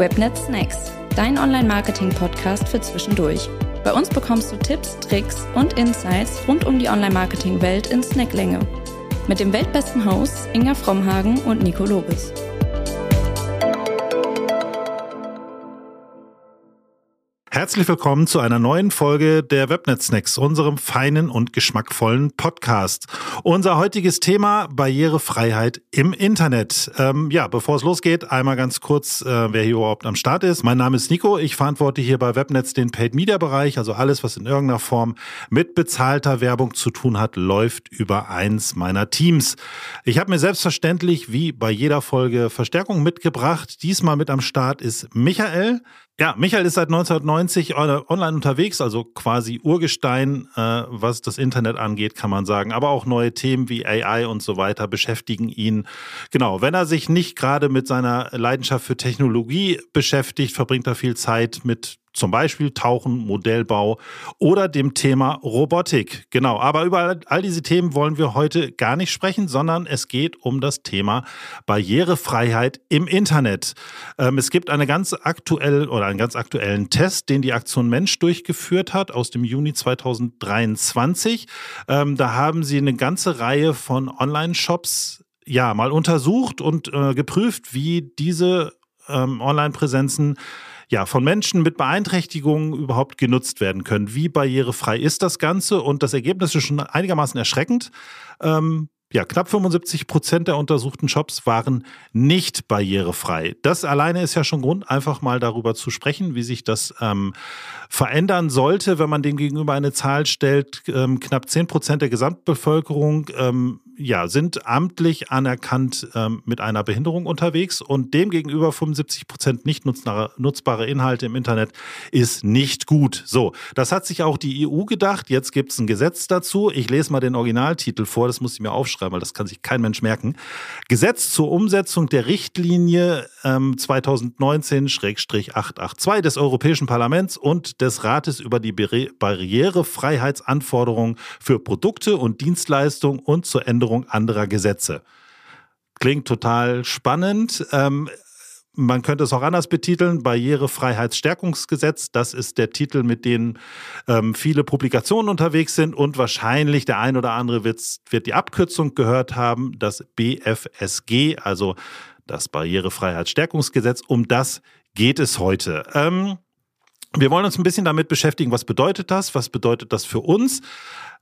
Webnet Snacks, dein Online-Marketing-Podcast für zwischendurch. Bei uns bekommst du Tipps, Tricks und Insights rund um die Online-Marketing-Welt in Snacklänge. Mit dem weltbesten Hosts Inga Frommhagen und Nico Lobes. Herzlich willkommen zu einer neuen Folge der Webnet Snacks, unserem feinen und geschmackvollen Podcast. Unser heutiges Thema Barrierefreiheit im Internet. Ähm, ja, bevor es losgeht, einmal ganz kurz, äh, wer hier überhaupt am Start ist. Mein Name ist Nico. Ich verantworte hier bei Webnetz den Paid Media Bereich, also alles, was in irgendeiner Form mit bezahlter Werbung zu tun hat, läuft über eins meiner Teams. Ich habe mir selbstverständlich wie bei jeder Folge Verstärkung mitgebracht. Diesmal mit am Start ist Michael. Ja, Michael ist seit 1990 online unterwegs, also quasi Urgestein, äh, was das Internet angeht, kann man sagen. Aber auch neue Themen wie AI und so weiter beschäftigen ihn. Genau, wenn er sich nicht gerade mit seiner Leidenschaft für Technologie beschäftigt, verbringt er viel Zeit mit zum Beispiel Tauchen, Modellbau oder dem Thema Robotik. Genau, aber über all diese Themen wollen wir heute gar nicht sprechen, sondern es geht um das Thema Barrierefreiheit im Internet. Ähm, es gibt eine ganz aktuell oder einen ganz aktuellen Test, den die Aktion Mensch durchgeführt hat aus dem Juni 2023. Ähm, da haben sie eine ganze Reihe von Online-Shops ja mal untersucht und äh, geprüft, wie diese ähm, Online-Präsenzen ja, von Menschen mit Beeinträchtigungen überhaupt genutzt werden können. Wie barrierefrei ist das Ganze? Und das Ergebnis ist schon einigermaßen erschreckend. Ähm, ja, knapp 75 Prozent der untersuchten Shops waren nicht barrierefrei. Das alleine ist ja schon Grund, einfach mal darüber zu sprechen, wie sich das ähm, verändern sollte, wenn man dem gegenüber eine Zahl stellt. Ähm, knapp 10 Prozent der Gesamtbevölkerung ähm, ja, sind amtlich anerkannt ähm, mit einer Behinderung unterwegs und demgegenüber 75 Prozent nicht nutzbare Inhalte im Internet ist nicht gut. So, das hat sich auch die EU gedacht. Jetzt gibt es ein Gesetz dazu. Ich lese mal den Originaltitel vor, das muss ich mir aufschreiben, weil das kann sich kein Mensch merken. Gesetz zur Umsetzung der Richtlinie ähm, 2019-882 des Europäischen Parlaments und des Rates über die Barrierefreiheitsanforderungen für Produkte und Dienstleistungen und zur Änderung Änderung anderer Gesetze. Klingt total spannend. Ähm, man könnte es auch anders betiteln, Barrierefreiheitsstärkungsgesetz. Das ist der Titel, mit dem ähm, viele Publikationen unterwegs sind und wahrscheinlich der ein oder andere wird, wird die Abkürzung gehört haben, das BFSG, also das Barrierefreiheitsstärkungsgesetz. Um das geht es heute. Ähm, wir wollen uns ein bisschen damit beschäftigen, was bedeutet das? Was bedeutet das für uns?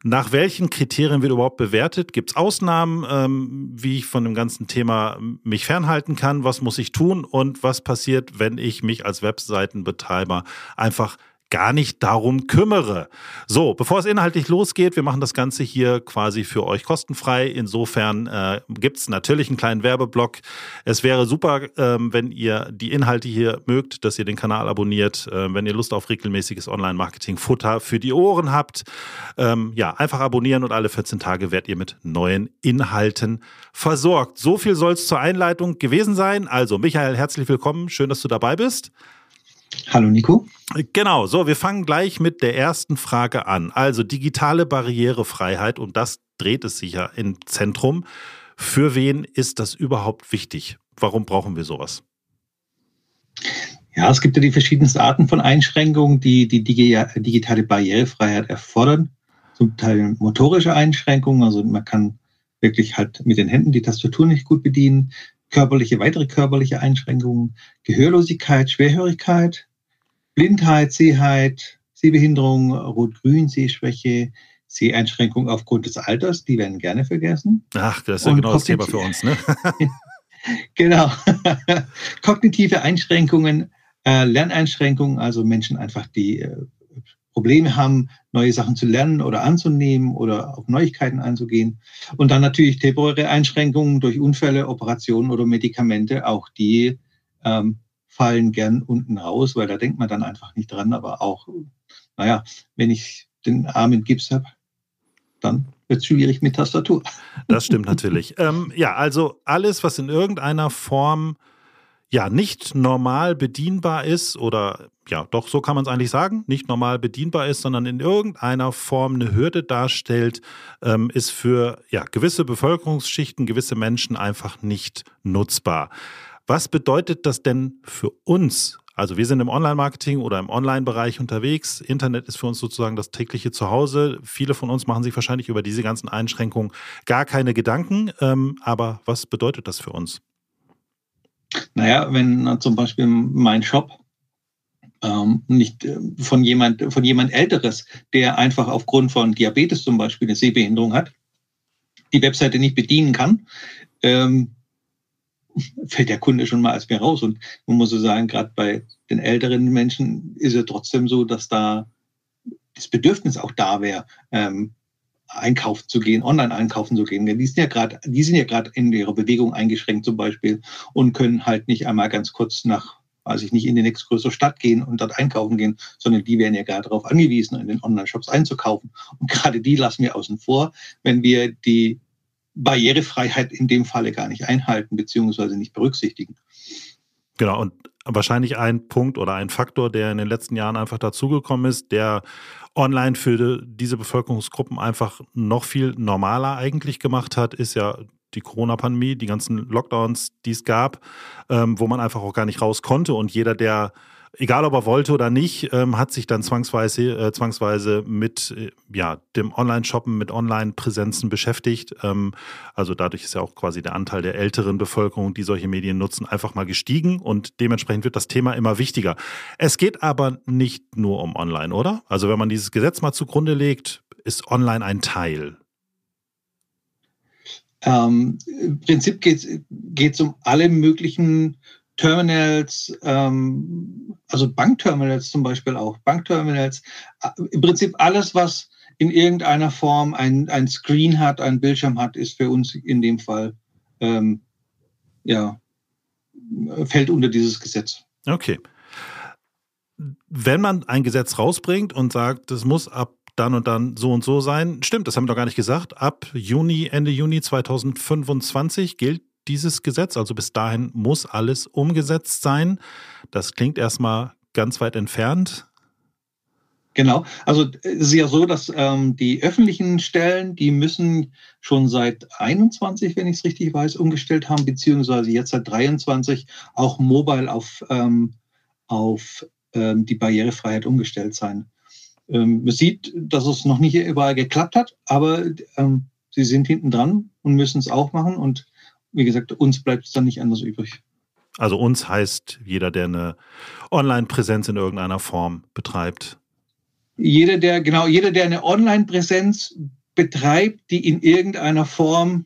Nach welchen Kriterien wird überhaupt bewertet? Gibt es Ausnahmen, ähm, wie ich von dem ganzen Thema mich fernhalten kann? Was muss ich tun? Und was passiert, wenn ich mich als Webseitenbetreiber einfach gar nicht darum kümmere. So, bevor es inhaltlich losgeht, wir machen das Ganze hier quasi für euch kostenfrei. Insofern äh, gibt es natürlich einen kleinen Werbeblock. Es wäre super, ähm, wenn ihr die Inhalte hier mögt, dass ihr den Kanal abonniert, äh, wenn ihr Lust auf regelmäßiges Online-Marketing-Futter für die Ohren habt. Ähm, ja, einfach abonnieren und alle 14 Tage werdet ihr mit neuen Inhalten versorgt. So viel soll es zur Einleitung gewesen sein. Also, Michael, herzlich willkommen. Schön, dass du dabei bist. Hallo Nico. Genau, so, wir fangen gleich mit der ersten Frage an. Also digitale Barrierefreiheit, und das dreht es sich ja im Zentrum. Für wen ist das überhaupt wichtig? Warum brauchen wir sowas? Ja, es gibt ja die verschiedensten Arten von Einschränkungen, die die digitale Barrierefreiheit erfordern. Zum Teil motorische Einschränkungen, also man kann wirklich halt mit den Händen die Tastatur nicht gut bedienen körperliche, weitere körperliche Einschränkungen, Gehörlosigkeit, Schwerhörigkeit, Blindheit, Sehheit, Sehbehinderung, Rot-Grün, Sehschwäche, Seheinschränkung aufgrund des Alters, die werden gerne vergessen. Ach, das ist ja genau das Thema für uns, ne? genau. Kognitive Einschränkungen, äh, Lerneinschränkungen, also Menschen einfach, die äh, Probleme haben, neue Sachen zu lernen oder anzunehmen oder auf Neuigkeiten einzugehen. Und dann natürlich temporäre Einschränkungen durch Unfälle, Operationen oder Medikamente. Auch die ähm, fallen gern unten raus, weil da denkt man dann einfach nicht dran. Aber auch, naja, wenn ich den Arm in Gips habe, dann wird es schwierig mit Tastatur. Das stimmt natürlich. ähm, ja, also alles, was in irgendeiner Form ja nicht normal bedienbar ist oder ja, doch so kann man es eigentlich sagen, nicht normal bedienbar ist, sondern in irgendeiner Form eine Hürde darstellt, ähm, ist für ja, gewisse Bevölkerungsschichten, gewisse Menschen einfach nicht nutzbar. Was bedeutet das denn für uns? Also wir sind im Online-Marketing oder im Online-Bereich unterwegs. Internet ist für uns sozusagen das tägliche Zuhause. Viele von uns machen sich wahrscheinlich über diese ganzen Einschränkungen gar keine Gedanken. Ähm, aber was bedeutet das für uns? Naja, wenn zum Beispiel mein Shop ähm, nicht äh, von jemand, von jemand Älteres, der einfach aufgrund von Diabetes zum Beispiel eine Sehbehinderung hat, die Webseite nicht bedienen kann, ähm, fällt der Kunde schon mal als mir raus. Und man muss so sagen, gerade bei den älteren Menschen ist es trotzdem so, dass da das Bedürfnis auch da wäre, ähm, einkaufen zu gehen, online einkaufen zu gehen. Die sind ja gerade, die sind ja gerade in ihrer Bewegung eingeschränkt zum Beispiel und können halt nicht einmal ganz kurz nach, weiß ich nicht, in die nächstgrößere Stadt gehen und dort einkaufen gehen, sondern die werden ja gerade darauf angewiesen, in den Online-Shops einzukaufen. Und gerade die lassen wir außen vor, wenn wir die Barrierefreiheit in dem Falle gar nicht einhalten beziehungsweise nicht berücksichtigen. Genau, und wahrscheinlich ein Punkt oder ein Faktor, der in den letzten Jahren einfach dazugekommen ist, der online für diese Bevölkerungsgruppen einfach noch viel normaler eigentlich gemacht hat, ist ja die Corona-Pandemie, die ganzen Lockdowns, die es gab, ähm, wo man einfach auch gar nicht raus konnte. Und jeder, der egal ob er wollte oder nicht, ähm, hat sich dann zwangsweise, äh, zwangsweise mit äh, ja, dem Online-Shoppen, mit Online-Präsenzen beschäftigt. Ähm, also dadurch ist ja auch quasi der Anteil der älteren Bevölkerung, die solche Medien nutzen, einfach mal gestiegen und dementsprechend wird das Thema immer wichtiger. Es geht aber nicht nur um Online, oder? Also wenn man dieses Gesetz mal zugrunde legt, ist Online ein Teil. Ähm, Im Prinzip geht es um alle möglichen Terminals, ähm, also Bankterminals zum Beispiel auch, Bankterminals, äh, im Prinzip alles, was in irgendeiner Form ein, ein Screen hat, ein Bildschirm hat, ist für uns in dem Fall, ähm, ja, fällt unter dieses Gesetz. Okay. Wenn man ein Gesetz rausbringt und sagt, das muss ab dann und dann so und so sein, stimmt, das haben wir doch gar nicht gesagt, ab Juni, Ende Juni 2025 gilt dieses Gesetz. Also bis dahin muss alles umgesetzt sein. Das klingt erstmal ganz weit entfernt. Genau, also es ist ja so, dass ähm, die öffentlichen Stellen, die müssen schon seit 21, wenn ich es richtig weiß, umgestellt haben, beziehungsweise jetzt seit 23 auch mobile auf, ähm, auf ähm, die Barrierefreiheit umgestellt sein. Ähm, man sieht, dass es noch nicht überall geklappt hat, aber ähm, sie sind hinten dran und müssen es auch machen und wie gesagt, uns bleibt es dann nicht anders übrig. Also uns heißt jeder, der eine Online-Präsenz in irgendeiner Form betreibt. Jeder, der, genau, jeder, der eine Online-Präsenz betreibt, die in irgendeiner Form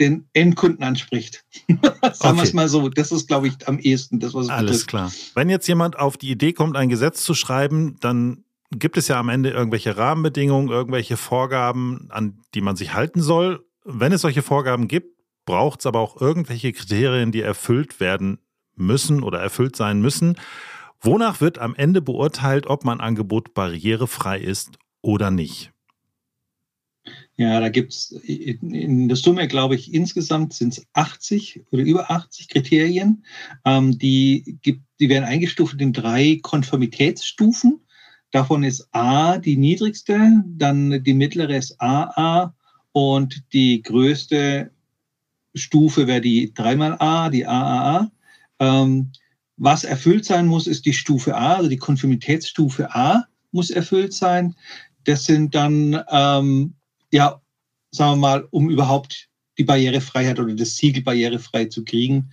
den Endkunden anspricht. Sagen okay. wir es mal so. Das ist, glaube ich, am ehesten das, was Alles betrifft. klar. Wenn jetzt jemand auf die Idee kommt, ein Gesetz zu schreiben, dann gibt es ja am Ende irgendwelche Rahmenbedingungen, irgendwelche Vorgaben, an die man sich halten soll. Wenn es solche Vorgaben gibt, braucht es aber auch irgendwelche Kriterien, die erfüllt werden müssen oder erfüllt sein müssen. Wonach wird am Ende beurteilt, ob mein Angebot barrierefrei ist oder nicht? Ja, da gibt es in der Summe, glaube ich, insgesamt sind es 80 oder über 80 Kriterien. Ähm, die, gibt, die werden eingestuft in drei Konformitätsstufen. Davon ist A die niedrigste, dann die mittlere ist AA und die größte Stufe wäre die dreimal A, die AAA. Ähm, was erfüllt sein muss, ist die Stufe A, also die Konformitätsstufe A muss erfüllt sein. Das sind dann, ähm, ja, sagen wir mal, um überhaupt die Barrierefreiheit oder das Siegel barrierefrei zu kriegen,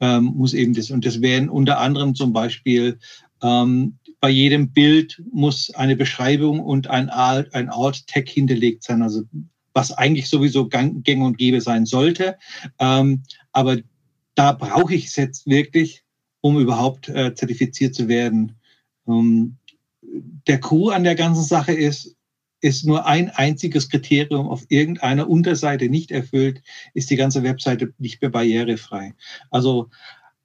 ähm, muss eben das, und das wären unter anderem zum Beispiel, ähm, bei jedem Bild muss eine Beschreibung und ein Alt, ein Alt-Tag hinterlegt sein. Also was eigentlich sowieso gang, gang und gäbe sein sollte. Ähm, aber da brauche ich es jetzt wirklich, um überhaupt äh, zertifiziert zu werden. Ähm, der Clou an der ganzen Sache ist, ist nur ein einziges Kriterium auf irgendeiner Unterseite nicht erfüllt, ist die ganze Webseite nicht mehr barrierefrei. Also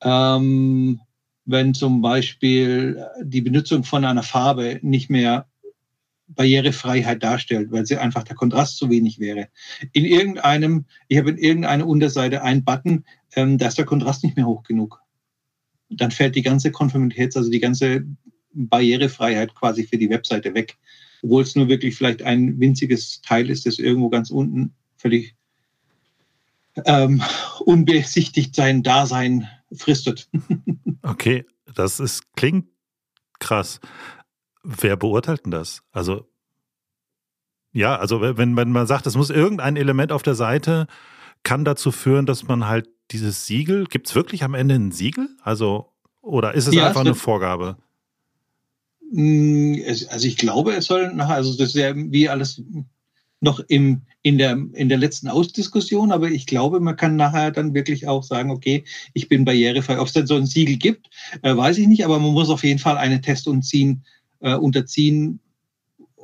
ähm, wenn zum Beispiel die Benutzung von einer Farbe nicht mehr Barrierefreiheit darstellt, weil sie einfach der Kontrast zu wenig wäre. In irgendeinem, ich habe in irgendeiner Unterseite einen Button, ähm, da ist der Kontrast nicht mehr hoch genug. dann fällt die ganze Konformitäts-, also die ganze Barrierefreiheit quasi für die Webseite weg. Obwohl es nur wirklich vielleicht ein winziges Teil ist, das irgendwo ganz unten völlig ähm, unbesichtigt sein Dasein fristet. okay, das ist, klingt krass. Wer beurteilt denn das? Also, ja, also wenn, wenn man sagt, es muss irgendein Element auf der Seite, kann dazu führen, dass man halt dieses Siegel, gibt es wirklich am Ende ein Siegel? Also, oder ist es ja, einfach es eine Vorgabe? Mm, also ich glaube, es soll nachher, also das ist ja wie alles noch im, in, der, in der letzten Ausdiskussion, aber ich glaube, man kann nachher dann wirklich auch sagen, okay, ich bin barrierefrei. Ob es denn so ein Siegel gibt, äh, weiß ich nicht, aber man muss auf jeden Fall einen Test unterziehen, äh, unterziehen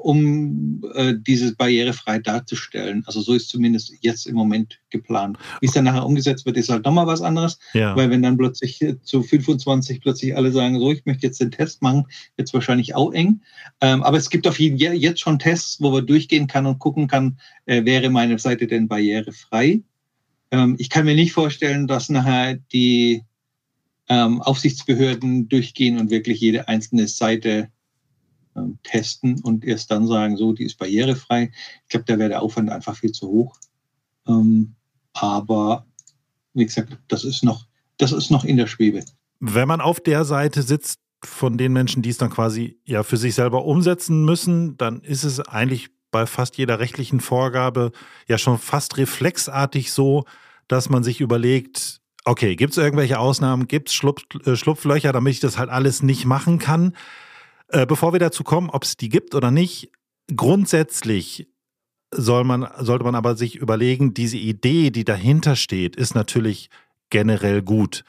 um äh, diese barrierefrei darzustellen. Also so ist zumindest jetzt im Moment geplant. Wie es dann nachher umgesetzt wird, ist halt nochmal was anderes. Ja. Weil wenn dann plötzlich zu 25 plötzlich alle sagen, so, ich möchte jetzt den Test machen, wird es wahrscheinlich auch eng. Ähm, aber es gibt auf jeden Fall jetzt schon Tests, wo man durchgehen kann und gucken kann, äh, wäre meine Seite denn barrierefrei. Ähm, ich kann mir nicht vorstellen, dass nachher die ähm, Aufsichtsbehörden durchgehen und wirklich jede einzelne Seite testen und erst dann sagen, so, die ist barrierefrei. Ich glaube, da wäre der Aufwand einfach viel zu hoch. Ähm, aber wie gesagt, das ist noch, das ist noch in der Schwebe. Wenn man auf der Seite sitzt von den Menschen, die es dann quasi ja für sich selber umsetzen müssen, dann ist es eigentlich bei fast jeder rechtlichen Vorgabe ja schon fast reflexartig so, dass man sich überlegt, okay, gibt es irgendwelche Ausnahmen, gibt es Schlupf, äh, Schlupflöcher, damit ich das halt alles nicht machen kann? Äh, bevor wir dazu kommen, ob es die gibt oder nicht, grundsätzlich soll man, sollte man aber sich überlegen, diese Idee, die dahinter steht, ist natürlich generell gut.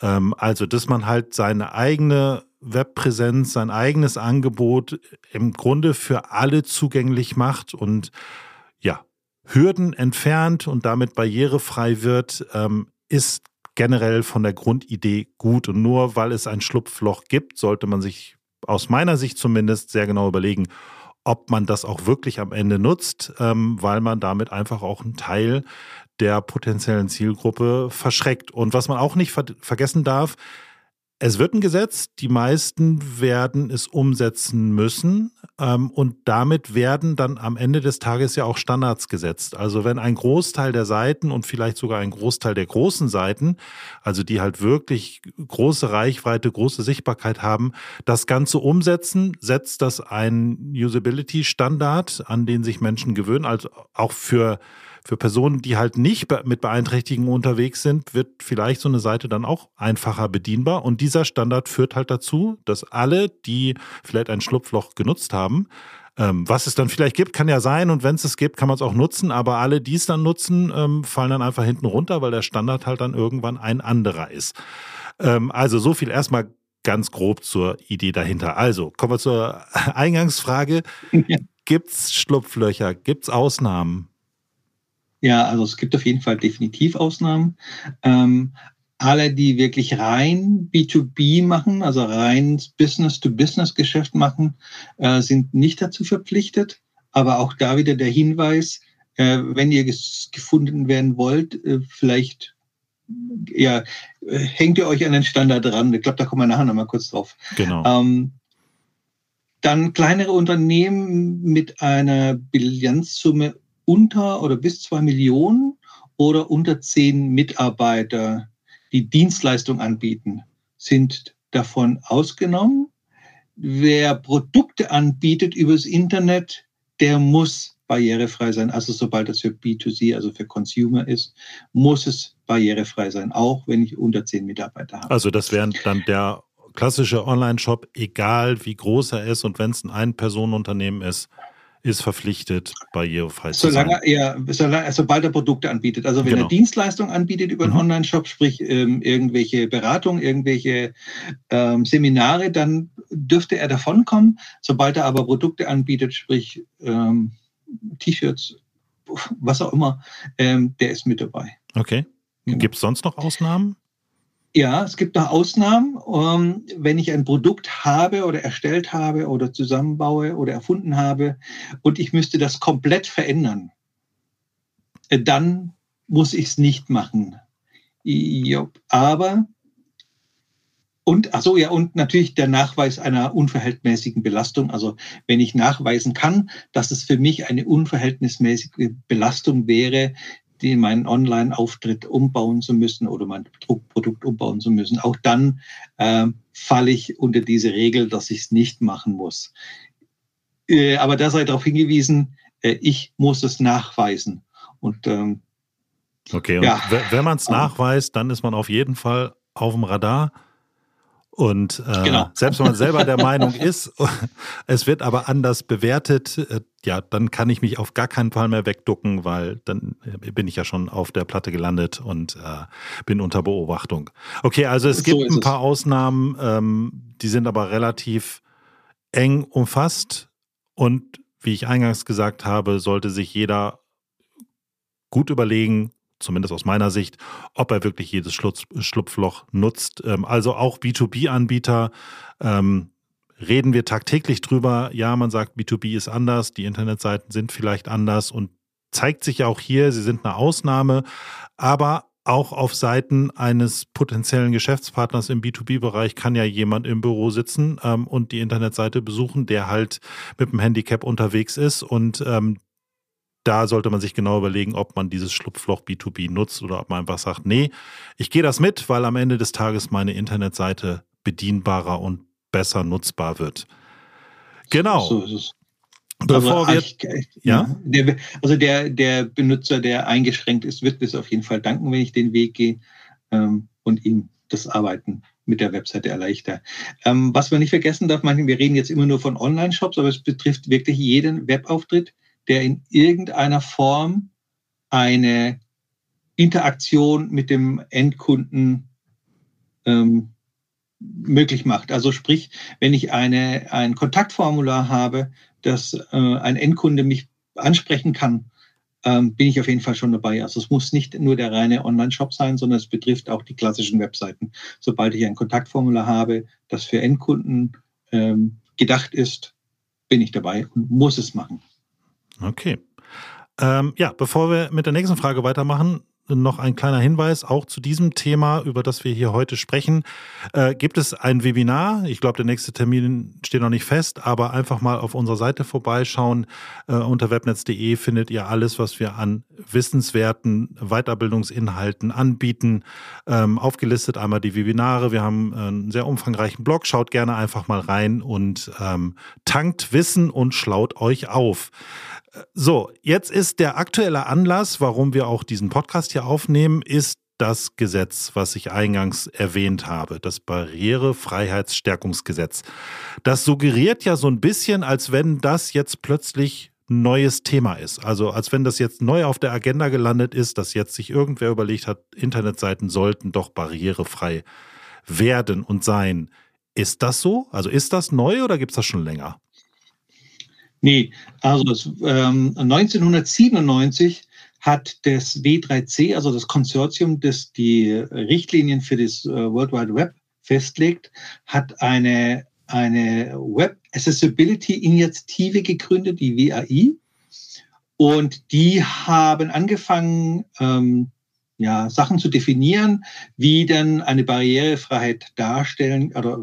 Ähm, also, dass man halt seine eigene Webpräsenz, sein eigenes Angebot im Grunde für alle zugänglich macht und ja, Hürden entfernt und damit barrierefrei wird, ähm, ist generell von der Grundidee gut. Und nur weil es ein Schlupfloch gibt, sollte man sich aus meiner Sicht zumindest sehr genau überlegen, ob man das auch wirklich am Ende nutzt, ähm, weil man damit einfach auch einen Teil der potenziellen Zielgruppe verschreckt. Und was man auch nicht ver vergessen darf, es wird ein Gesetz, die meisten werden es umsetzen müssen ähm, und damit werden dann am Ende des Tages ja auch Standards gesetzt. Also wenn ein Großteil der Seiten und vielleicht sogar ein Großteil der großen Seiten, also die halt wirklich große Reichweite, große Sichtbarkeit haben, das Ganze umsetzen, setzt das ein Usability-Standard, an den sich Menschen gewöhnen, also auch für für Personen, die halt nicht mit Beeinträchtigungen unterwegs sind, wird vielleicht so eine Seite dann auch einfacher bedienbar. Und dieser Standard führt halt dazu, dass alle, die vielleicht ein Schlupfloch genutzt haben, ähm, was es dann vielleicht gibt, kann ja sein. Und wenn es es gibt, kann man es auch nutzen. Aber alle, die es dann nutzen, ähm, fallen dann einfach hinten runter, weil der Standard halt dann irgendwann ein anderer ist. Ähm, also so viel erstmal ganz grob zur Idee dahinter. Also kommen wir zur Eingangsfrage. Ja. Gibt es Schlupflöcher? Gibt es Ausnahmen? Ja, also es gibt auf jeden Fall definitiv Ausnahmen. Ähm, alle, die wirklich rein B2B machen, also rein Business-to-Business-Geschäft machen, äh, sind nicht dazu verpflichtet. Aber auch da wieder der Hinweis, äh, wenn ihr gefunden werden wollt, äh, vielleicht ja, hängt ihr euch an den Standard dran. Ich glaube, da kommen wir nachher nochmal kurz drauf. Genau. Ähm, dann kleinere Unternehmen mit einer Bilanzsumme unter oder bis zwei Millionen oder unter zehn Mitarbeiter, die Dienstleistung anbieten, sind davon ausgenommen. Wer Produkte anbietet übers Internet, der muss barrierefrei sein. Also sobald das für B2C, also für Consumer ist, muss es barrierefrei sein, auch wenn ich unter zehn Mitarbeiter habe. Also das wäre dann der klassische Online-Shop, egal wie groß er ist und wenn es ein Ein-Personen-Unternehmen ist, ist verpflichtet, barrierefrei zu solange sein. Er, solange, sobald er Produkte anbietet. Also wenn genau. er Dienstleistungen anbietet über einen mhm. Online-Shop, sprich ähm, irgendwelche Beratungen, irgendwelche ähm, Seminare, dann dürfte er davonkommen. Sobald er aber Produkte anbietet, sprich ähm, T-Shirts, was auch immer, ähm, der ist mit dabei. Okay. Genau. Gibt es sonst noch Ausnahmen? Ja, es gibt noch Ausnahmen. Ähm, wenn ich ein Produkt habe oder erstellt habe oder zusammenbaue oder erfunden habe und ich müsste das komplett verändern, äh, dann muss ich es nicht machen. Aber und, also ja, und natürlich der Nachweis einer unverhältnismäßigen Belastung. Also wenn ich nachweisen kann, dass es für mich eine unverhältnismäßige Belastung wäre, die meinen Online-Auftritt umbauen zu müssen oder mein Produkt umbauen zu müssen, auch dann äh, falle ich unter diese Regel, dass ich es nicht machen muss. Äh, aber da sei darauf hingewiesen, äh, ich muss es nachweisen. Und ähm, okay, und ja. wenn man es nachweist, dann ist man auf jeden Fall auf dem Radar. Und äh, genau. selbst wenn man selber der Meinung ist, es wird aber anders bewertet, äh, ja, dann kann ich mich auf gar keinen Fall mehr wegducken, weil dann äh, bin ich ja schon auf der Platte gelandet und äh, bin unter Beobachtung. Okay, also es gibt ein paar es. Ausnahmen, ähm, die sind aber relativ eng umfasst und wie ich eingangs gesagt habe, sollte sich jeder gut überlegen, zumindest aus meiner Sicht, ob er wirklich jedes Schlupfloch nutzt. Ähm, also auch B2B-Anbieter ähm, reden wir tagtäglich drüber. Ja, man sagt, B2B ist anders, die Internetseiten sind vielleicht anders und zeigt sich ja auch hier, sie sind eine Ausnahme, aber auch auf Seiten eines potenziellen Geschäftspartners im B2B-Bereich kann ja jemand im Büro sitzen ähm, und die Internetseite besuchen, der halt mit dem Handicap unterwegs ist und ähm, da sollte man sich genau überlegen, ob man dieses Schlupfloch B2B nutzt oder ob man einfach sagt, nee, ich gehe das mit, weil am Ende des Tages meine Internetseite bedienbarer und besser nutzbar wird. Genau. So ist es. Bevor wir, ja? Der, also der, der Benutzer, der eingeschränkt ist, wird es auf jeden Fall danken, wenn ich den Weg gehe ähm, und ihm das Arbeiten mit der Webseite erleichter. Ähm, was man nicht vergessen darf, manchmal, wir reden jetzt immer nur von Online-Shops, aber es betrifft wirklich jeden Webauftritt, der in irgendeiner Form eine Interaktion mit dem Endkunden ähm, möglich macht. Also sprich, wenn ich eine, ein Kontaktformular habe, dass äh, ein Endkunde mich ansprechen kann, ähm, bin ich auf jeden Fall schon dabei. Also es muss nicht nur der reine Online-Shop sein, sondern es betrifft auch die klassischen Webseiten. Sobald ich ein Kontaktformular habe, das für Endkunden ähm, gedacht ist, bin ich dabei und muss es machen. Okay. Ähm, ja, bevor wir mit der nächsten Frage weitermachen, noch ein kleiner Hinweis auch zu diesem Thema, über das wir hier heute sprechen. Äh, gibt es ein Webinar? Ich glaube, der nächste Termin steht noch nicht fest, aber einfach mal auf unserer Seite vorbeischauen. Äh, unter webnetz.de findet ihr alles, was wir an wissenswerten Weiterbildungsinhalten anbieten. Ähm, aufgelistet einmal die Webinare. Wir haben einen sehr umfangreichen Blog. Schaut gerne einfach mal rein und ähm, tankt Wissen und schlaut euch auf. So, jetzt ist der aktuelle Anlass, warum wir auch diesen Podcast hier aufnehmen, ist das Gesetz, was ich eingangs erwähnt habe, das Barrierefreiheitsstärkungsgesetz. Das suggeriert ja so ein bisschen, als wenn das jetzt plötzlich neues Thema ist. Also als wenn das jetzt neu auf der Agenda gelandet ist, dass jetzt sich irgendwer überlegt hat, Internetseiten sollten doch barrierefrei werden und sein. Ist das so? Also ist das neu oder gibt es das schon länger? Nee, also das, ähm, 1997 hat das W3C, also das Konsortium, das die Richtlinien für das äh, World Wide Web festlegt, hat eine, eine Web Accessibility Initiative gegründet, die WAI. Und die haben angefangen, ähm, ja, Sachen zu definieren, wie denn eine Barrierefreiheit darstellen oder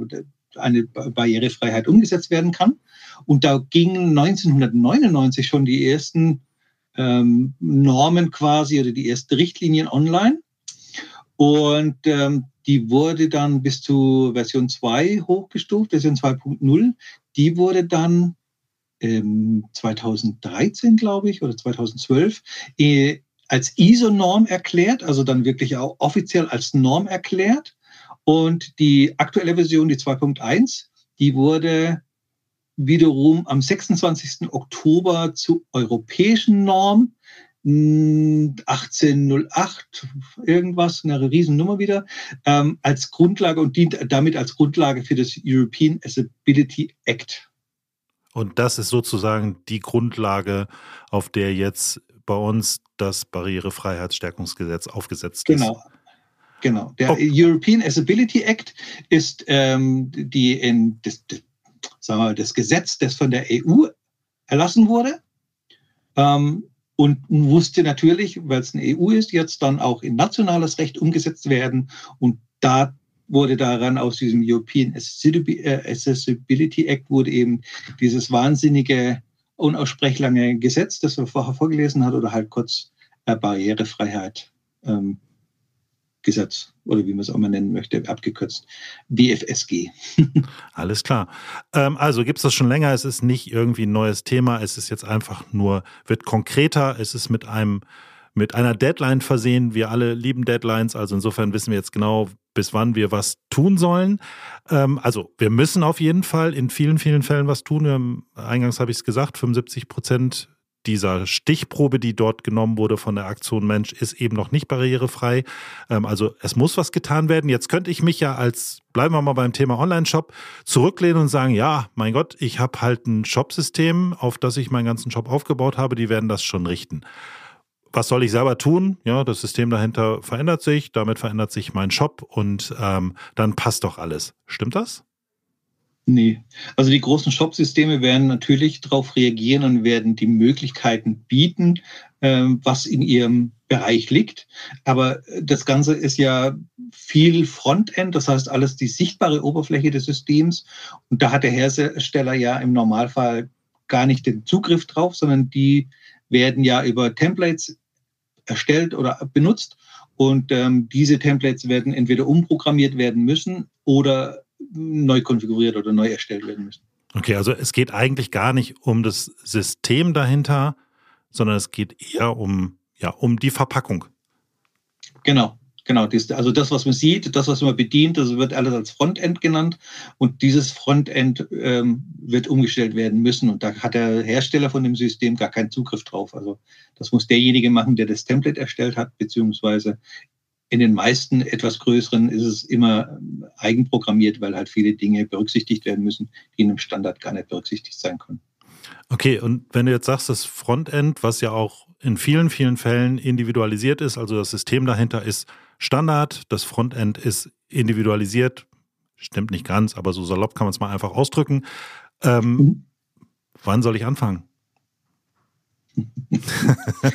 eine Barrierefreiheit umgesetzt werden kann. Und da gingen 1999 schon die ersten ähm, Normen quasi oder die ersten Richtlinien online. Und ähm, die wurde dann bis zu Version 2 hochgestuft, Version 2.0. Die wurde dann ähm, 2013, glaube ich, oder 2012 äh, als ISO-Norm erklärt, also dann wirklich auch offiziell als Norm erklärt. Und die aktuelle Version, die 2.1, die wurde wiederum am 26. Oktober zur europäischen Norm 1808 hm, irgendwas, eine Riesennummer wieder, ähm, als Grundlage und dient damit als Grundlage für das European Accessibility Act. Und das ist sozusagen die Grundlage, auf der jetzt bei uns das Barrierefreiheitsstärkungsgesetz aufgesetzt genau. ist. Genau. Der oh. European Accessibility Act ist ähm, die in, das, das sagen wir, das Gesetz, das von der EU erlassen wurde. Ähm, und musste natürlich, weil es eine EU ist, jetzt dann auch in nationales Recht umgesetzt werden. Und da wurde daran aus diesem European Accessibility Act wurde eben dieses wahnsinnige, unaussprechlange Gesetz, das wir vorher vorgelesen hat, oder halt kurz äh, Barrierefreiheit ähm, Gesetz oder wie man es auch mal nennen möchte, abgekürzt BFSG. Alles klar. Ähm, also gibt es das schon länger, es ist nicht irgendwie ein neues Thema, es ist jetzt einfach nur, wird konkreter, es ist mit einem mit einer Deadline versehen. Wir alle lieben Deadlines, also insofern wissen wir jetzt genau, bis wann wir was tun sollen. Ähm, also wir müssen auf jeden Fall in vielen, vielen Fällen was tun. Eingangs habe ich es gesagt, 75 Prozent dieser Stichprobe, die dort genommen wurde von der Aktion Mensch, ist eben noch nicht barrierefrei. Ähm, also es muss was getan werden. Jetzt könnte ich mich ja als, bleiben wir mal beim Thema Online-Shop, zurücklehnen und sagen, ja, mein Gott, ich habe halt ein Shop-System, auf das ich meinen ganzen Shop aufgebaut habe, die werden das schon richten. Was soll ich selber tun? Ja, das System dahinter verändert sich, damit verändert sich mein Shop und ähm, dann passt doch alles. Stimmt das? Nee. Also die großen Shop-Systeme werden natürlich darauf reagieren und werden die Möglichkeiten bieten, ähm, was in ihrem Bereich liegt. Aber das Ganze ist ja viel Frontend, das heißt alles die sichtbare Oberfläche des Systems. Und da hat der Hersteller ja im Normalfall gar nicht den Zugriff drauf, sondern die werden ja über Templates erstellt oder benutzt. Und ähm, diese Templates werden entweder umprogrammiert werden müssen oder neu konfiguriert oder neu erstellt werden müssen. Okay, also es geht eigentlich gar nicht um das System dahinter, sondern es geht eher um, ja, um die Verpackung. Genau, genau. Also das, was man sieht, das, was man bedient, das wird alles als Frontend genannt. Und dieses Frontend ähm, wird umgestellt werden müssen. Und da hat der Hersteller von dem System gar keinen Zugriff drauf. Also das muss derjenige machen, der das Template erstellt hat, beziehungsweise in den meisten etwas größeren ist es immer ähm, eigenprogrammiert, weil halt viele Dinge berücksichtigt werden müssen, die in einem Standard gar nicht berücksichtigt sein können. Okay, und wenn du jetzt sagst, das Frontend, was ja auch in vielen, vielen Fällen individualisiert ist, also das System dahinter ist Standard, das Frontend ist individualisiert, stimmt nicht ganz, aber so salopp kann man es mal einfach ausdrücken. Ähm, mhm. Wann soll ich anfangen?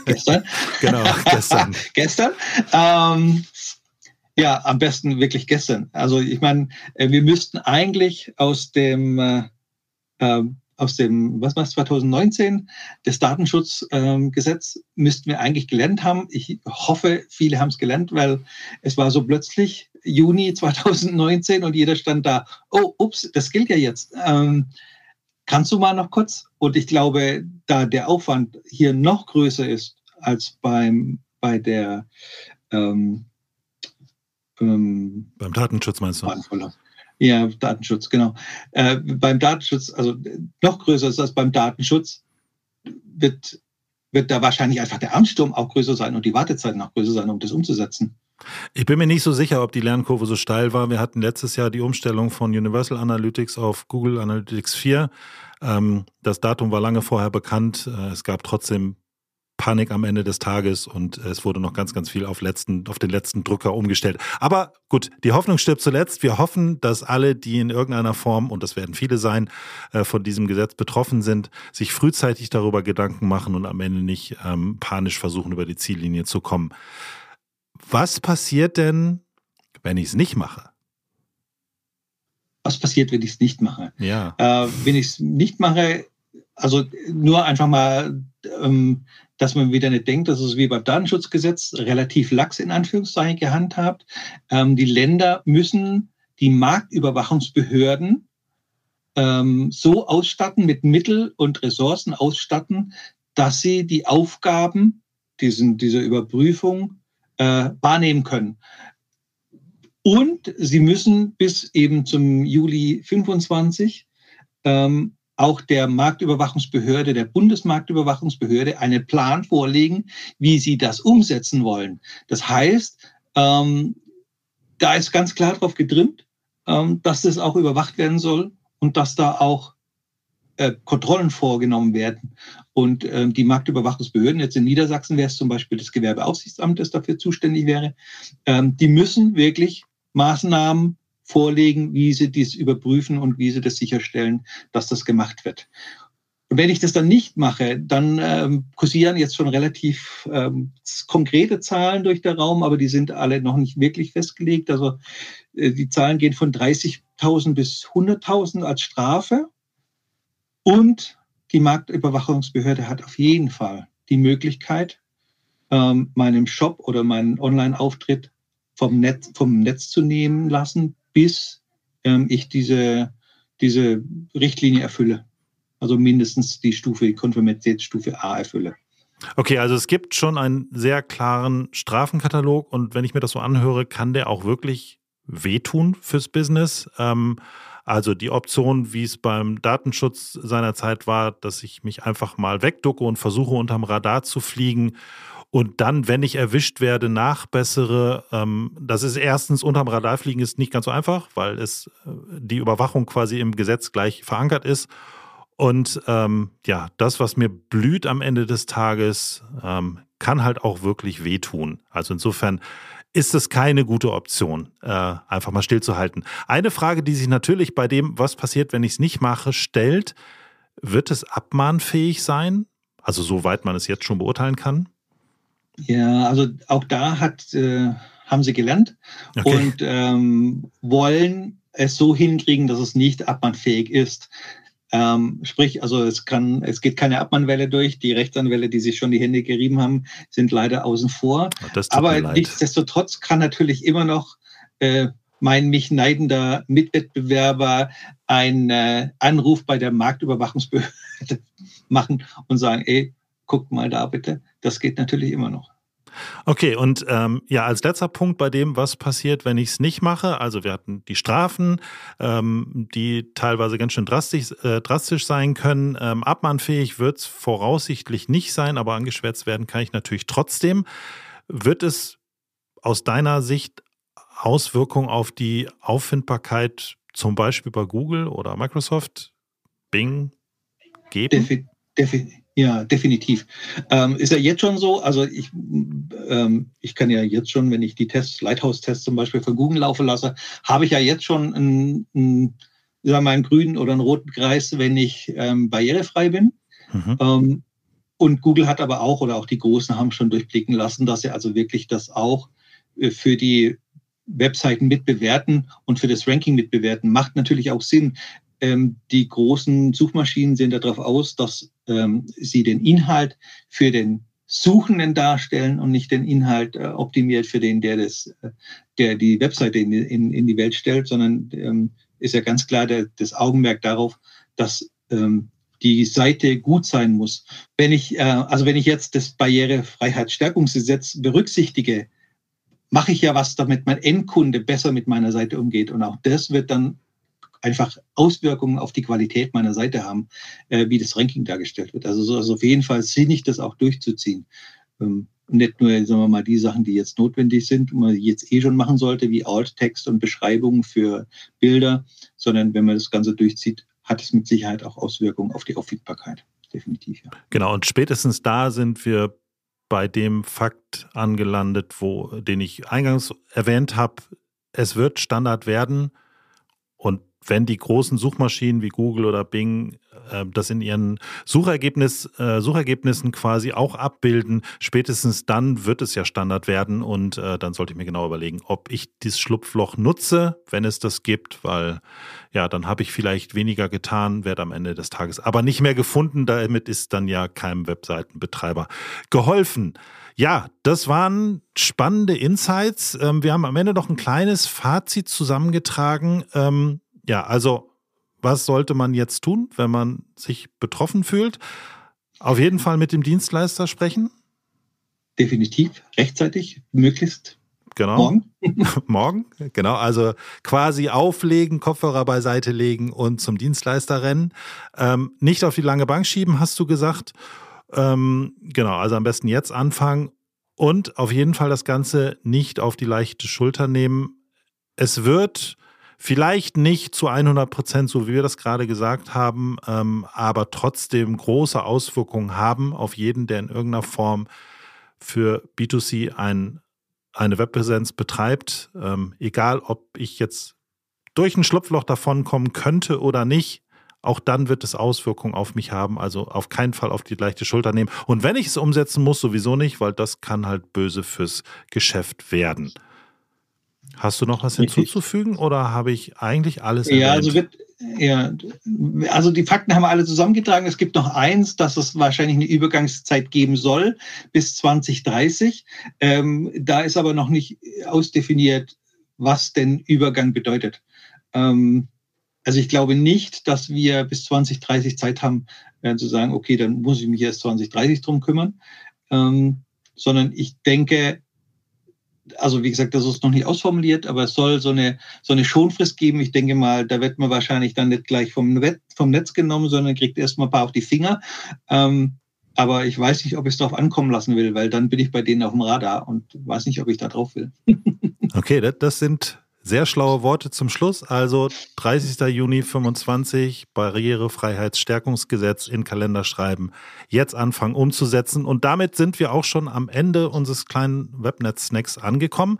Gestern. genau, gestern. gestern. Ähm, ja, am besten wirklich gestern. Also ich meine, äh, wir müssten eigentlich aus dem äh, ähm, aus dem, was war es, 2019, das Datenschutzgesetz, ähm, müssten wir eigentlich gelernt haben. Ich hoffe, viele haben es gelernt, weil es war so plötzlich Juni 2019 und jeder stand da, oh, ups, das gilt ja jetzt. Ähm, Kannst du mal noch kurz? Und ich glaube, da der Aufwand hier noch größer ist als beim, bei der ähm, ähm, beim Datenschutz meinst du? Ja, Datenschutz, genau. Äh, beim Datenschutz, also noch größer ist als beim Datenschutz, wird, wird da wahrscheinlich einfach der Ansturm auch größer sein und die Wartezeiten auch größer sein, um das umzusetzen. Ich bin mir nicht so sicher, ob die Lernkurve so steil war. Wir hatten letztes Jahr die Umstellung von Universal Analytics auf Google Analytics 4. Ähm, das Datum war lange vorher bekannt. Äh, es gab trotzdem Panik am Ende des Tages und es wurde noch ganz, ganz viel auf, letzten, auf den letzten Drücker umgestellt. Aber gut, die Hoffnung stirbt zuletzt. Wir hoffen, dass alle, die in irgendeiner Form, und das werden viele sein, äh, von diesem Gesetz betroffen sind, sich frühzeitig darüber Gedanken machen und am Ende nicht ähm, panisch versuchen, über die Ziellinie zu kommen. Was passiert denn, wenn ich es nicht mache? Was passiert, wenn ich es nicht mache? Ja. Äh, wenn ich es nicht mache, also nur einfach mal, ähm, dass man wieder nicht denkt, dass es wie beim Datenschutzgesetz relativ lax in Anführungszeichen gehandhabt. Ähm, die Länder müssen die Marktüberwachungsbehörden ähm, so ausstatten, mit Mittel und Ressourcen ausstatten, dass sie die Aufgaben diesen, dieser Überprüfung äh, wahrnehmen können. Und sie müssen bis eben zum Juli 25 ähm, auch der Marktüberwachungsbehörde, der Bundesmarktüberwachungsbehörde, einen Plan vorlegen, wie sie das umsetzen wollen. Das heißt, ähm, da ist ganz klar darauf getrimmt, ähm, dass das auch überwacht werden soll und dass da auch äh, Kontrollen vorgenommen werden. Und ähm, die Marktüberwachungsbehörden, jetzt in Niedersachsen wäre es zum Beispiel das Gewerbeaufsichtsamt, das dafür zuständig wäre, ähm, die müssen wirklich Maßnahmen vorlegen, wie sie dies überprüfen und wie sie das sicherstellen, dass das gemacht wird. Und wenn ich das dann nicht mache, dann ähm, kursieren jetzt schon relativ ähm, konkrete Zahlen durch den Raum, aber die sind alle noch nicht wirklich festgelegt. Also äh, die Zahlen gehen von 30.000 bis 100.000 als Strafe. Und die Marktüberwachungsbehörde hat auf jeden Fall die Möglichkeit, ähm, meinem Shop oder meinen Online-Auftritt vom Netz, vom Netz zu nehmen lassen, bis ähm, ich diese, diese Richtlinie erfülle. Also mindestens die Stufe, die Konformitätsstufe A erfülle. Okay, also es gibt schon einen sehr klaren Strafenkatalog und wenn ich mir das so anhöre, kann der auch wirklich wehtun fürs Business. Ähm, also die Option, wie es beim Datenschutz seinerzeit war, dass ich mich einfach mal wegducke und versuche unterm Radar zu fliegen und dann, wenn ich erwischt werde, nachbessere. Ähm, das ist erstens unterm Radar fliegen ist nicht ganz so einfach, weil es äh, die Überwachung quasi im Gesetz gleich verankert ist. Und ähm, ja, das, was mir blüht am Ende des Tages, ähm, kann halt auch wirklich wehtun. Also insofern ist es keine gute Option, äh, einfach mal stillzuhalten. Eine Frage, die sich natürlich bei dem, was passiert, wenn ich es nicht mache, stellt, wird es abmahnfähig sein? Also soweit man es jetzt schon beurteilen kann? Ja, also auch da hat, äh, haben sie gelernt okay. und ähm, wollen es so hinkriegen, dass es nicht abmahnfähig ist. Ähm, sprich, also es kann, es geht keine Abmahnwelle durch. Die Rechtsanwälte, die sich schon die Hände gerieben haben, sind leider außen vor. Aber nichtsdestotrotz kann natürlich immer noch äh, mein mich neidender Mitwettbewerber einen äh, Anruf bei der Marktüberwachungsbehörde machen und sagen, ey, guckt mal da bitte. Das geht natürlich immer noch. Okay, und ähm, ja, als letzter Punkt bei dem, was passiert, wenn ich es nicht mache. Also wir hatten die Strafen, ähm, die teilweise ganz schön drastisch, äh, drastisch sein können. Ähm, abmahnfähig wird es voraussichtlich nicht sein, aber angeschwärzt werden kann ich natürlich trotzdem. Wird es aus deiner Sicht Auswirkungen auf die Auffindbarkeit zum Beispiel bei Google oder Microsoft, Bing geben? Defi defi ja, definitiv. Ähm, ist ja jetzt schon so, also ich, ähm, ich kann ja jetzt schon, wenn ich die Tests, Lighthouse-Tests zum Beispiel von Google laufen lasse, habe ich ja jetzt schon einen, einen, sagen wir mal, einen grünen oder einen roten Kreis, wenn ich ähm, barrierefrei bin. Mhm. Ähm, und Google hat aber auch, oder auch die Großen haben schon durchblicken lassen, dass sie also wirklich das auch äh, für die Webseiten mitbewerten und für das Ranking mitbewerten. Macht natürlich auch Sinn. Ähm, die großen Suchmaschinen sehen darauf aus, dass ähm, sie den Inhalt für den Suchenden darstellen und nicht den Inhalt äh, optimiert für den, der das, äh, der die Webseite in, in, in die Welt stellt, sondern ähm, ist ja ganz klar der, das Augenmerk darauf, dass ähm, die Seite gut sein muss. Wenn ich, äh, also wenn ich jetzt das Barrierefreiheitsstärkungsgesetz berücksichtige, mache ich ja was, damit mein Endkunde besser mit meiner Seite umgeht. Und auch das wird dann einfach Auswirkungen auf die Qualität meiner Seite haben, äh, wie das Ranking dargestellt wird. Also, so, also auf jeden Fall sinnig, das auch durchzuziehen. Ähm, nicht nur, sagen wir mal, die Sachen, die jetzt notwendig sind, man jetzt eh schon machen sollte, wie Alt-Text und Beschreibungen für Bilder, sondern wenn man das Ganze durchzieht, hat es mit Sicherheit auch Auswirkungen auf die Auffindbarkeit. Definitiv, ja. Genau, und spätestens da sind wir bei dem Fakt angelandet, wo, den ich eingangs erwähnt habe, es wird Standard werden und wenn die großen Suchmaschinen wie Google oder Bing äh, das in ihren Suchergebnis, äh, Suchergebnissen quasi auch abbilden, spätestens dann wird es ja Standard werden und äh, dann sollte ich mir genau überlegen, ob ich dieses Schlupfloch nutze, wenn es das gibt, weil ja, dann habe ich vielleicht weniger getan, werde am Ende des Tages aber nicht mehr gefunden. Damit ist dann ja keinem Webseitenbetreiber geholfen. Ja, das waren spannende Insights. Ähm, wir haben am Ende noch ein kleines Fazit zusammengetragen. Ähm, ja, also was sollte man jetzt tun, wenn man sich betroffen fühlt? Auf jeden Fall mit dem Dienstleister sprechen. Definitiv, rechtzeitig, möglichst Genau. Morgen. Morgen, genau. Also quasi auflegen, Kopfhörer beiseite legen und zum Dienstleister rennen. Ähm, nicht auf die lange Bank schieben, hast du gesagt. Ähm, genau, also am besten jetzt anfangen und auf jeden Fall das Ganze nicht auf die leichte Schulter nehmen. Es wird Vielleicht nicht zu 100 Prozent, so wie wir das gerade gesagt haben, ähm, aber trotzdem große Auswirkungen haben auf jeden, der in irgendeiner Form für B2C ein, eine Webpräsenz betreibt. Ähm, egal, ob ich jetzt durch ein Schlupfloch davon kommen könnte oder nicht, auch dann wird es Auswirkungen auf mich haben. Also auf keinen Fall auf die leichte Schulter nehmen. Und wenn ich es umsetzen muss, sowieso nicht, weil das kann halt böse fürs Geschäft werden. Hast du noch was hinzuzufügen oder habe ich eigentlich alles erwähnt? Ja, also wird, ja, also die Fakten haben wir alle zusammengetragen. Es gibt noch eins, dass es wahrscheinlich eine Übergangszeit geben soll bis 2030. Ähm, da ist aber noch nicht ausdefiniert, was denn Übergang bedeutet. Ähm, also ich glaube nicht, dass wir bis 2030 Zeit haben, äh, zu sagen, okay, dann muss ich mich erst 2030 drum kümmern, ähm, sondern ich denke, also wie gesagt, das ist noch nicht ausformuliert, aber es soll so eine, so eine Schonfrist geben. Ich denke mal, da wird man wahrscheinlich dann nicht gleich vom, Net, vom Netz genommen, sondern kriegt erstmal ein paar auf die Finger. Ähm, aber ich weiß nicht, ob ich es darauf ankommen lassen will, weil dann bin ich bei denen auf dem Radar und weiß nicht, ob ich da drauf will. okay, das, das sind sehr schlaue Worte zum Schluss. Also 30. Juni 25 Barrierefreiheitsstärkungsgesetz in Kalender schreiben. Jetzt anfangen umzusetzen. Und damit sind wir auch schon am Ende unseres kleinen Webnet-Snacks angekommen.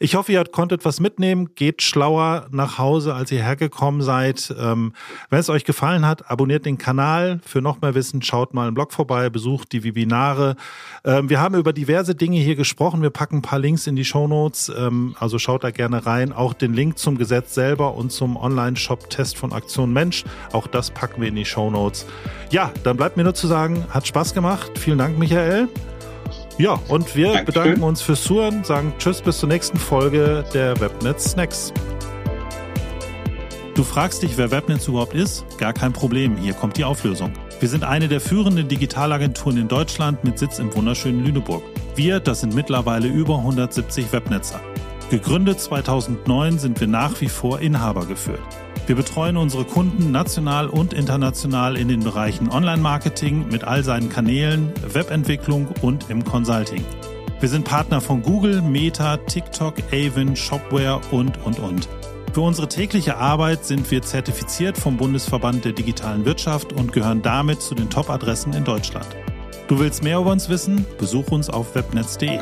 Ich hoffe, ihr konntet was mitnehmen. Geht schlauer nach Hause, als ihr hergekommen seid. Ähm, wenn es euch gefallen hat, abonniert den Kanal. Für noch mehr Wissen schaut mal im Blog vorbei, besucht die Webinare. Ähm, wir haben über diverse Dinge hier gesprochen. Wir packen ein paar Links in die Show Notes. Ähm, also schaut da gerne rein. Auch auch den Link zum Gesetz selber und zum Online-Shop-Test von Aktion Mensch. Auch das packen wir in die Show Notes. Ja, dann bleibt mir nur zu sagen, hat Spaß gemacht. Vielen Dank, Michael. Ja, und wir Dankeschön. bedanken uns fürs Zuhören, sagen Tschüss bis zur nächsten Folge der Webnet Snacks. Du fragst dich, wer Webnetz überhaupt ist? Gar kein Problem, hier kommt die Auflösung. Wir sind eine der führenden Digitalagenturen in Deutschland mit Sitz im wunderschönen Lüneburg. Wir, das sind mittlerweile über 170 Webnetzer. Gegründet 2009 sind wir nach wie vor Inhaber geführt. Wir betreuen unsere Kunden national und international in den Bereichen Online-Marketing mit all seinen Kanälen, Webentwicklung und im Consulting. Wir sind Partner von Google, Meta, TikTok, Avon, Shopware und, und, und. Für unsere tägliche Arbeit sind wir zertifiziert vom Bundesverband der digitalen Wirtschaft und gehören damit zu den Top-Adressen in Deutschland. Du willst mehr über uns wissen? Besuch uns auf webnetz.de.